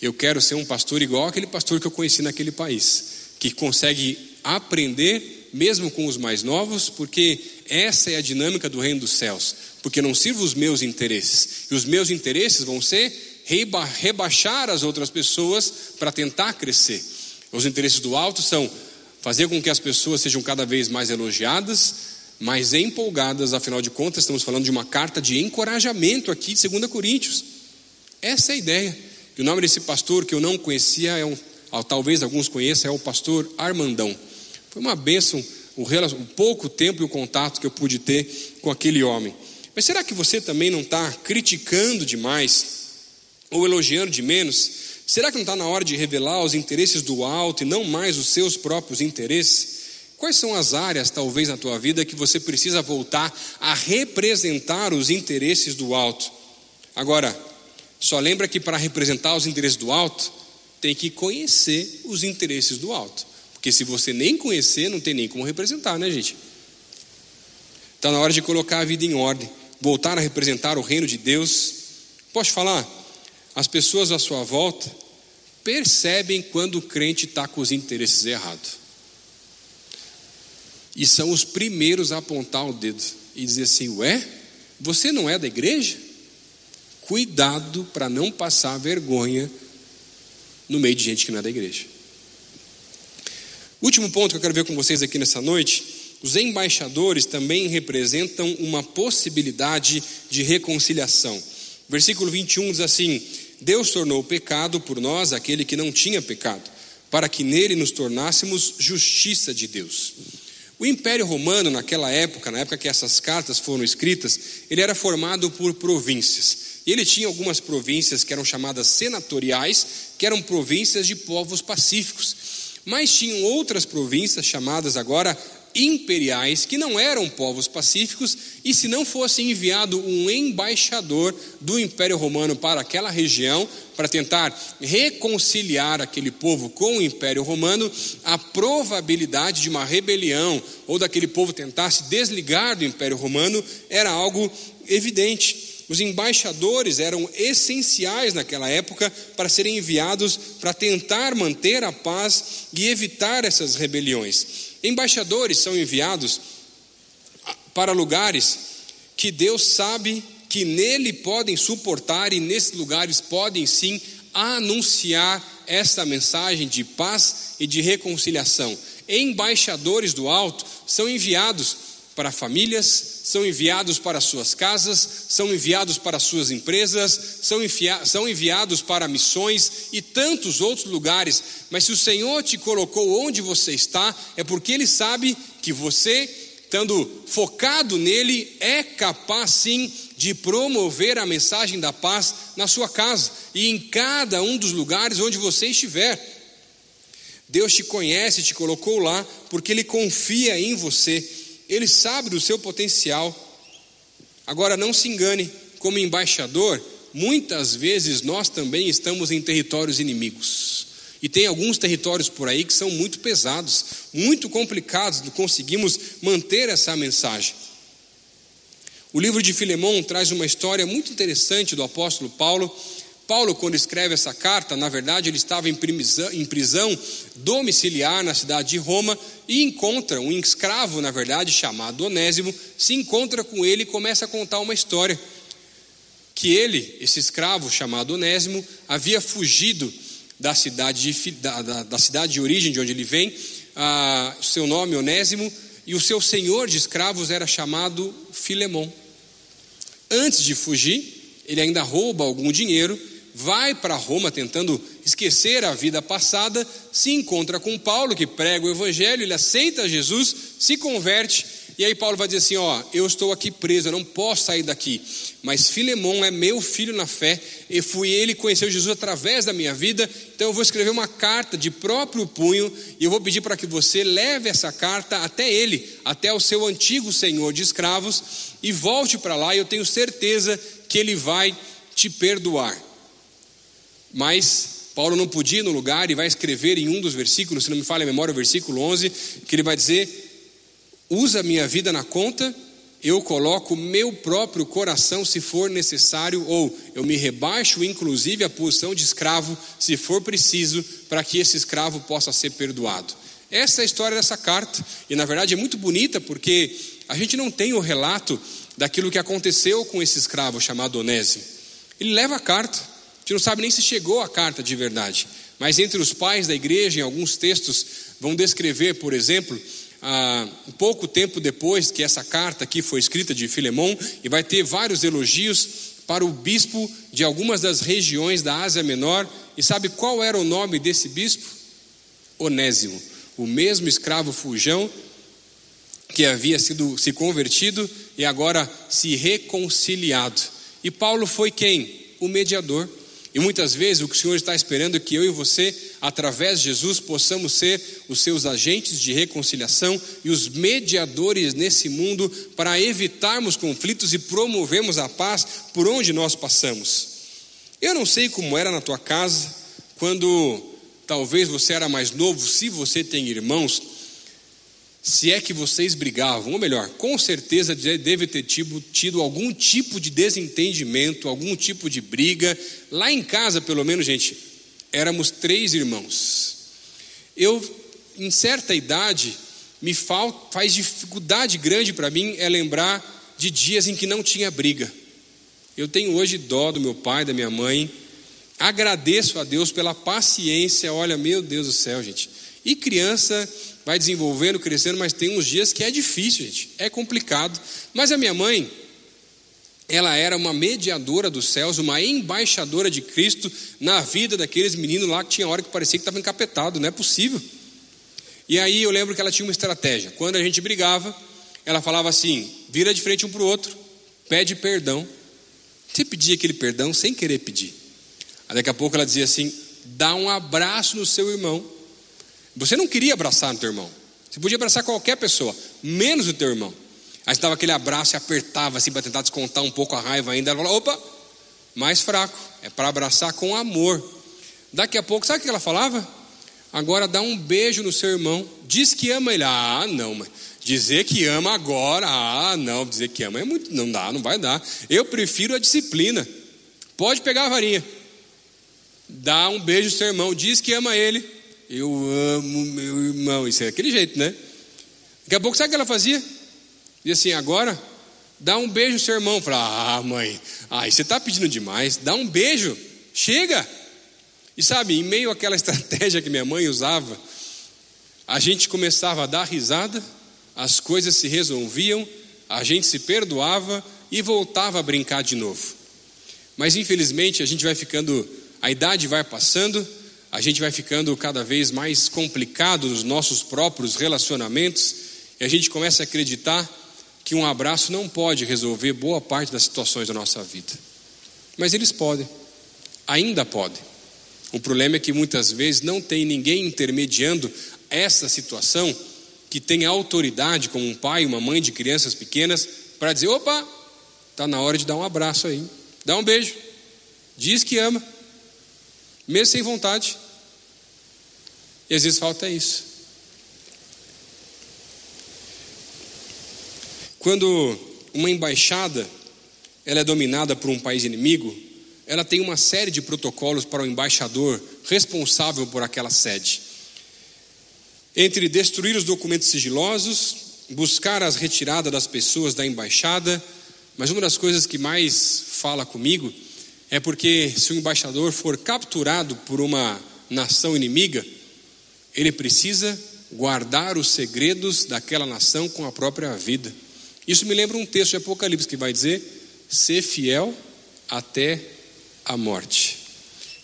Eu quero ser um pastor igual aquele pastor que eu conheci naquele país, que consegue aprender mesmo com os mais novos, porque essa é a dinâmica do reino dos céus. Porque não sirvo os meus interesses, e os meus interesses vão ser reba rebaixar as outras pessoas para tentar crescer. Os interesses do alto são fazer com que as pessoas sejam cada vez mais elogiadas, mais empolgadas, afinal de contas, estamos falando de uma carta de encorajamento aqui de 2 Coríntios. Essa é a ideia. E o nome desse pastor que eu não conhecia, é um, talvez alguns conheçam, é o pastor Armandão. Foi uma bênção o, o pouco tempo e o contato que eu pude ter com aquele homem. Mas será que você também não está criticando demais ou elogiando de menos Será que não está na hora de revelar os interesses do alto e não mais os seus próprios interesses? Quais são as áreas, talvez, na tua vida que você precisa voltar a representar os interesses do alto? Agora, só lembra que para representar os interesses do alto, tem que conhecer os interesses do alto. Porque se você nem conhecer, não tem nem como representar, né, gente? Está na hora de colocar a vida em ordem, voltar a representar o reino de Deus. Posso falar? As pessoas à sua volta percebem quando o crente está com os interesses errados. E são os primeiros a apontar o dedo e dizer assim: Ué, você não é da igreja? Cuidado para não passar vergonha no meio de gente que não é da igreja. Último ponto que eu quero ver com vocês aqui nessa noite: os embaixadores também representam uma possibilidade de reconciliação. Versículo 21 diz assim: Deus tornou pecado por nós aquele que não tinha pecado, para que nele nos tornássemos justiça de Deus. O Império Romano, naquela época, na época que essas cartas foram escritas, ele era formado por províncias. E ele tinha algumas províncias que eram chamadas senatoriais, que eram províncias de povos pacíficos. Mas tinham outras províncias chamadas agora imperiais que não eram povos pacíficos, e se não fosse enviado um embaixador do Império Romano para aquela região, para tentar reconciliar aquele povo com o Império Romano, a probabilidade de uma rebelião ou daquele povo tentar se desligar do Império Romano era algo evidente. Os embaixadores eram essenciais naquela época para serem enviados para tentar manter a paz e evitar essas rebeliões. Embaixadores são enviados para lugares que Deus sabe que nele podem suportar e nesses lugares podem sim anunciar esta mensagem de paz e de reconciliação. Embaixadores do alto são enviados para famílias, são enviados para suas casas, são enviados para suas empresas, são, são enviados para missões e tantos outros lugares. Mas se o Senhor te colocou onde você está, é porque Ele sabe que você, estando focado nele, é capaz sim de promover a mensagem da paz na sua casa e em cada um dos lugares onde você estiver. Deus te conhece, te colocou lá, porque Ele confia em você ele sabe do seu potencial. Agora, não se engane, como embaixador, muitas vezes nós também estamos em territórios inimigos. E tem alguns territórios por aí que são muito pesados, muito complicados, não conseguimos manter essa mensagem. O livro de Filemão traz uma história muito interessante do apóstolo Paulo, Paulo, quando escreve essa carta, na verdade, ele estava em prisão, domiciliar na cidade de Roma e encontra um escravo, na verdade, chamado Onésimo, se encontra com ele e começa a contar uma história. Que ele, esse escravo chamado Onésimo, havia fugido da cidade de, da, da, da cidade de origem de onde ele vem, a, seu nome Onésimo, e o seu senhor de escravos era chamado Filemão. Antes de fugir, ele ainda rouba algum dinheiro vai para Roma tentando esquecer a vida passada, se encontra com Paulo, que prega o evangelho, ele aceita Jesus, se converte, e aí Paulo vai dizer assim: Ó, eu estou aqui preso, eu não posso sair daqui, mas Filemão é meu filho na fé, e fui ele que conheceu Jesus através da minha vida, então eu vou escrever uma carta de próprio punho, e eu vou pedir para que você leve essa carta até ele, até o seu antigo senhor de escravos, e volte para lá, e eu tenho certeza que ele vai te perdoar. Mas Paulo não podia ir no lugar e vai escrever em um dos versículos, se não me falha a memória, o versículo 11, que ele vai dizer: Usa minha vida na conta, eu coloco meu próprio coração se for necessário, ou eu me rebaixo, inclusive, a posição de escravo, se for preciso, para que esse escravo possa ser perdoado. Essa é a história dessa carta, e na verdade é muito bonita porque a gente não tem o relato daquilo que aconteceu com esse escravo chamado Onésimo. Ele leva a carta, gente não sabe nem se chegou a carta de verdade, mas entre os pais da igreja, em alguns textos, vão descrever, por exemplo, ah, um pouco tempo depois que essa carta aqui foi escrita de Filemão, e vai ter vários elogios para o bispo de algumas das regiões da Ásia Menor, e sabe qual era o nome desse bispo? Onésimo, o mesmo escravo fujão que havia sido se convertido e agora se reconciliado. E Paulo foi quem? O mediador. E muitas vezes o que o Senhor está esperando é que eu e você, através de Jesus, possamos ser os seus agentes de reconciliação e os mediadores nesse mundo para evitarmos conflitos e promovermos a paz por onde nós passamos. Eu não sei como era na tua casa quando talvez você era mais novo, se você tem irmãos, se é que vocês brigavam, ou melhor, com certeza deve ter tido, tido, algum tipo de desentendimento, algum tipo de briga. Lá em casa, pelo menos, gente, éramos três irmãos. Eu, em certa idade, me faz dificuldade grande para mim é lembrar de dias em que não tinha briga. Eu tenho hoje dó do meu pai, da minha mãe. Agradeço a Deus pela paciência. Olha, meu Deus do céu, gente. E criança vai desenvolvendo, crescendo, mas tem uns dias que é difícil, gente, é complicado. Mas a minha mãe, ela era uma mediadora dos céus, uma embaixadora de Cristo na vida daqueles meninos lá que tinha hora que parecia que estava encapetado, não é possível. E aí eu lembro que ela tinha uma estratégia. Quando a gente brigava, ela falava assim: vira de frente um para o outro, pede perdão. Você pedia aquele perdão sem querer pedir. Aí daqui a pouco ela dizia assim: dá um abraço no seu irmão você não queria abraçar o teu irmão. Você podia abraçar qualquer pessoa, menos o teu irmão. Aí você dava aquele abraço e apertava assim para tentar descontar um pouco a raiva ainda. Ela falou: opa, mais fraco. É para abraçar com amor. Daqui a pouco, sabe o que ela falava? Agora dá um beijo no seu irmão. Diz que ama ele. Ah, não, mas dizer que ama agora. Ah, não, dizer que ama é muito. Não dá, não vai dar. Eu prefiro a disciplina. Pode pegar a varinha. Dá um beijo no seu irmão. Diz que ama ele. Eu amo meu irmão. Isso é aquele jeito, né? Daqui a pouco, sabe o que ela fazia? Dizia assim: agora, dá um beijo no seu irmão. Fala, ah, mãe, ai, você está pedindo demais. Dá um beijo, chega. E sabe, em meio àquela estratégia que minha mãe usava, a gente começava a dar risada, as coisas se resolviam, a gente se perdoava e voltava a brincar de novo. Mas infelizmente a gente vai ficando, a idade vai passando, a gente vai ficando cada vez mais complicado nos nossos próprios relacionamentos e a gente começa a acreditar que um abraço não pode resolver boa parte das situações da nossa vida. Mas eles podem, ainda podem. O problema é que muitas vezes não tem ninguém intermediando essa situação que tenha autoridade, como um pai, uma mãe de crianças pequenas, para dizer: opa, está na hora de dar um abraço aí, dá um beijo, diz que ama, mesmo sem vontade. E às vezes falta isso. Quando uma embaixada ela é dominada por um país inimigo, ela tem uma série de protocolos para o embaixador responsável por aquela sede. Entre destruir os documentos sigilosos, buscar as retiradas das pessoas da embaixada, mas uma das coisas que mais fala comigo é porque se o embaixador for capturado por uma nação inimiga, ele precisa guardar os segredos daquela nação com a própria vida. Isso me lembra um texto de Apocalipse que vai dizer: ser fiel até a morte.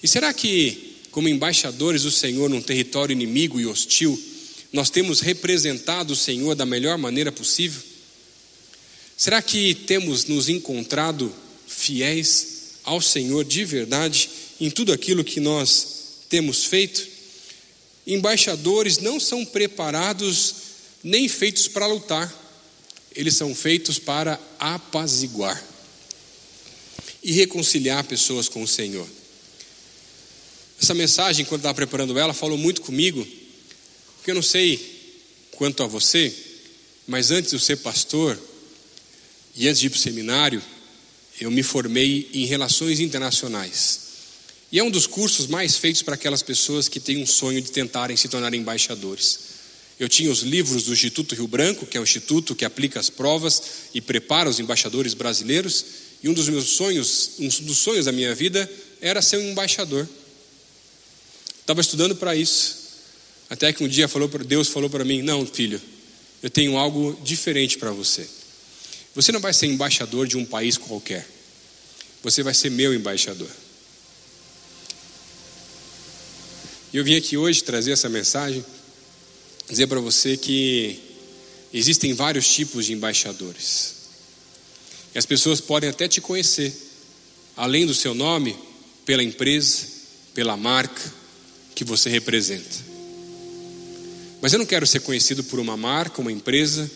E será que, como embaixadores do Senhor num território inimigo e hostil, nós temos representado o Senhor da melhor maneira possível? Será que temos nos encontrado fiéis ao Senhor de verdade em tudo aquilo que nós temos feito? Embaixadores não são preparados nem feitos para lutar, eles são feitos para apaziguar e reconciliar pessoas com o Senhor. Essa mensagem, quando estava preparando ela, falou muito comigo, porque eu não sei quanto a você, mas antes de eu ser pastor e antes de ir para o seminário, eu me formei em Relações Internacionais. E é um dos cursos mais feitos para aquelas pessoas que têm um sonho de tentarem se tornar embaixadores. Eu tinha os livros do Instituto Rio Branco, que é um instituto que aplica as provas e prepara os embaixadores brasileiros, e um dos meus sonhos, um dos sonhos da minha vida era ser um embaixador. Estava estudando para isso. Até que um dia falou, Deus falou para mim: Não, filho, eu tenho algo diferente para você. Você não vai ser embaixador de um país qualquer. Você vai ser meu embaixador. E eu vim aqui hoje trazer essa mensagem, dizer para você que existem vários tipos de embaixadores. E as pessoas podem até te conhecer, além do seu nome, pela empresa, pela marca que você representa. Mas eu não quero ser conhecido por uma marca, uma empresa,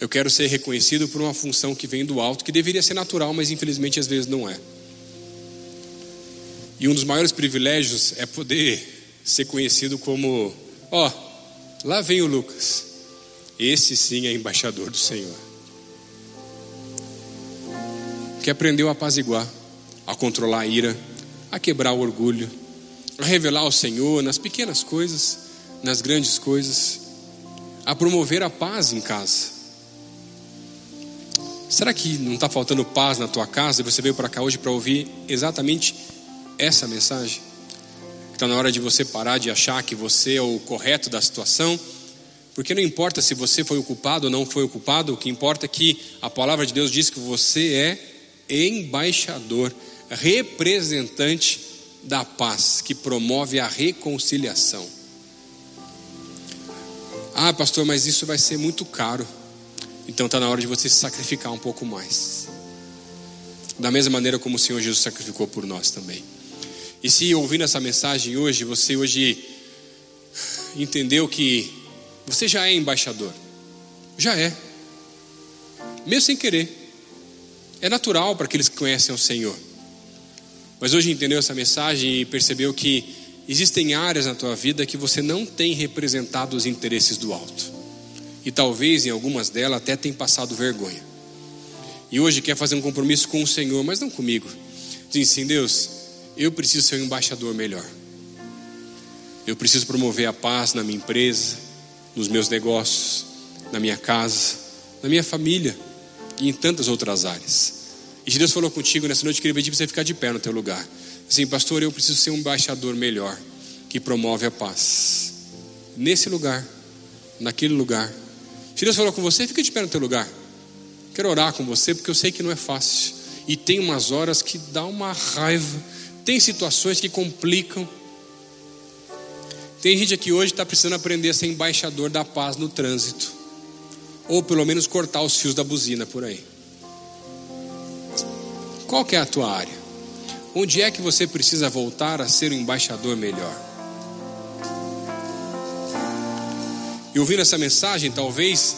eu quero ser reconhecido por uma função que vem do alto, que deveria ser natural, mas infelizmente às vezes não é. E um dos maiores privilégios é poder ser conhecido como: ó, oh, lá vem o Lucas, esse sim é embaixador do Senhor. Que aprendeu a apaziguar, a controlar a ira, a quebrar o orgulho, a revelar o Senhor nas pequenas coisas, nas grandes coisas, a promover a paz em casa Será que não está faltando paz na tua casa e você veio para cá hoje para ouvir exatamente essa mensagem? Está na hora de você parar de achar que você é o correto da situação, porque não importa se você foi o culpado ou não foi o culpado, o que importa é que a palavra de Deus diz que você é embaixador, representante da paz, que promove a reconciliação. Ah, pastor, mas isso vai ser muito caro. Então está na hora de você se sacrificar um pouco mais. Da mesma maneira como o Senhor Jesus sacrificou por nós também. E se ouvindo essa mensagem hoje, você hoje entendeu que você já é embaixador. Já é. Mesmo sem querer. É natural para aqueles que conhecem o Senhor. Mas hoje entendeu essa mensagem e percebeu que existem áreas na tua vida que você não tem representado os interesses do alto e talvez em algumas delas até tenha passado vergonha. E hoje quer fazer um compromisso com o Senhor, mas não comigo. Diz assim: Deus, eu preciso ser um embaixador melhor. Eu preciso promover a paz na minha empresa, nos meus negócios, na minha casa, na minha família e em tantas outras áreas. E Deus falou contigo nessa noite, eu queria pedir para você ficar de pé no teu lugar. Assim, pastor, eu preciso ser um embaixador melhor que promove a paz. Nesse lugar, naquele lugar, se Deus falou com você, fica de pé no teu lugar. Quero orar com você porque eu sei que não é fácil. E tem umas horas que dá uma raiva. Tem situações que complicam. Tem gente aqui hoje que está precisando aprender a ser embaixador da paz no trânsito. Ou pelo menos cortar os fios da buzina por aí. Qual que é a tua área? Onde é que você precisa voltar a ser um embaixador melhor? E ouvindo essa mensagem, talvez,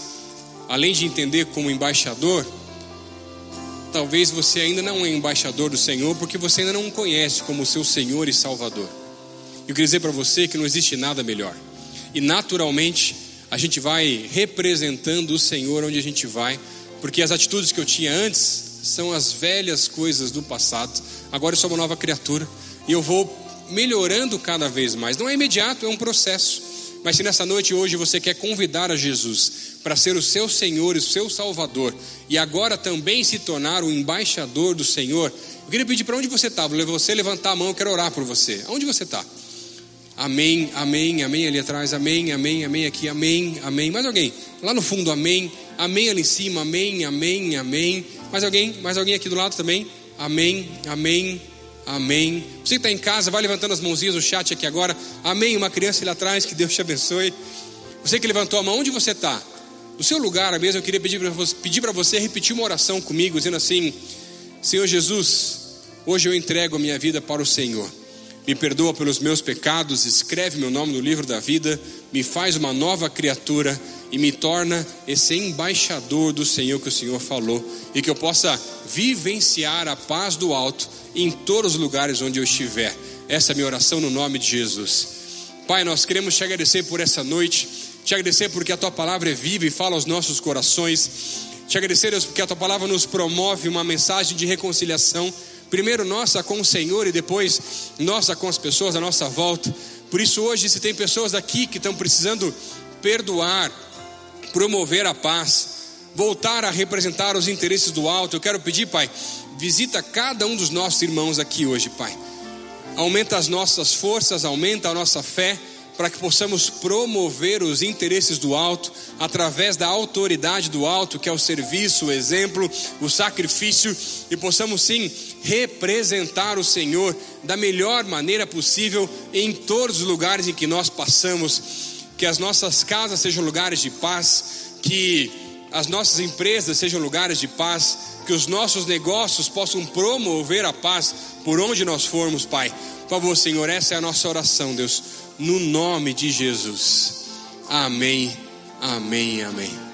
além de entender como embaixador, talvez você ainda não é embaixador do Senhor, porque você ainda não o conhece como seu Senhor e Salvador. Eu queria dizer para você que não existe nada melhor. E naturalmente, a gente vai representando o Senhor onde a gente vai, porque as atitudes que eu tinha antes são as velhas coisas do passado. Agora eu sou uma nova criatura e eu vou melhorando cada vez mais. Não é imediato, é um processo. Mas se nessa noite hoje você quer convidar a Jesus para ser o seu Senhor e o seu Salvador, e agora também se tornar o embaixador do Senhor, eu queria pedir para onde você está, você levantar a mão, eu quero orar por você. Onde você está? Amém, amém, amém ali atrás, amém, amém, amém aqui, amém, amém. Mais alguém? Lá no fundo, amém, amém ali em cima, amém, amém, amém. Mais alguém? Mais alguém aqui do lado também? Amém, amém. Amém. Você que está em casa, vai levantando as mãozinhas no chat aqui agora. Amém. Uma criança ali atrás, que Deus te abençoe. Você que levantou a mão, onde você está? No seu lugar mesmo, eu queria pedir para você, repetir uma oração comigo, dizendo assim: Senhor Jesus, hoje eu entrego a minha vida para o Senhor. Me perdoa pelos meus pecados, escreve meu nome no livro da vida, me faz uma nova criatura e me torna esse embaixador do Senhor que o Senhor falou e que eu possa vivenciar a paz do alto em todos os lugares onde eu estiver. Essa é a minha oração no nome de Jesus. Pai, nós queremos te agradecer por essa noite, te agradecer porque a tua palavra é viva e fala aos nossos corações. Te agradecer, Deus, porque a tua palavra nos promove uma mensagem de reconciliação, primeiro nossa com o Senhor e depois nossa com as pessoas à nossa volta. Por isso, hoje, se tem pessoas aqui que estão precisando perdoar, promover a paz, voltar a representar os interesses do alto, eu quero pedir, Pai, visita cada um dos nossos irmãos aqui hoje, Pai aumenta as nossas forças, aumenta a nossa fé, para que possamos promover os interesses do alto através da autoridade do alto, que é o serviço, o exemplo, o sacrifício, e possamos sim representar o Senhor da melhor maneira possível em todos os lugares em que nós passamos. Que as nossas casas sejam lugares de paz, que as nossas empresas sejam lugares de paz, que os nossos negócios possam promover a paz por onde nós formos, Pai. Por favor, Senhor, essa é a nossa oração, Deus, no nome de Jesus. Amém, amém, amém.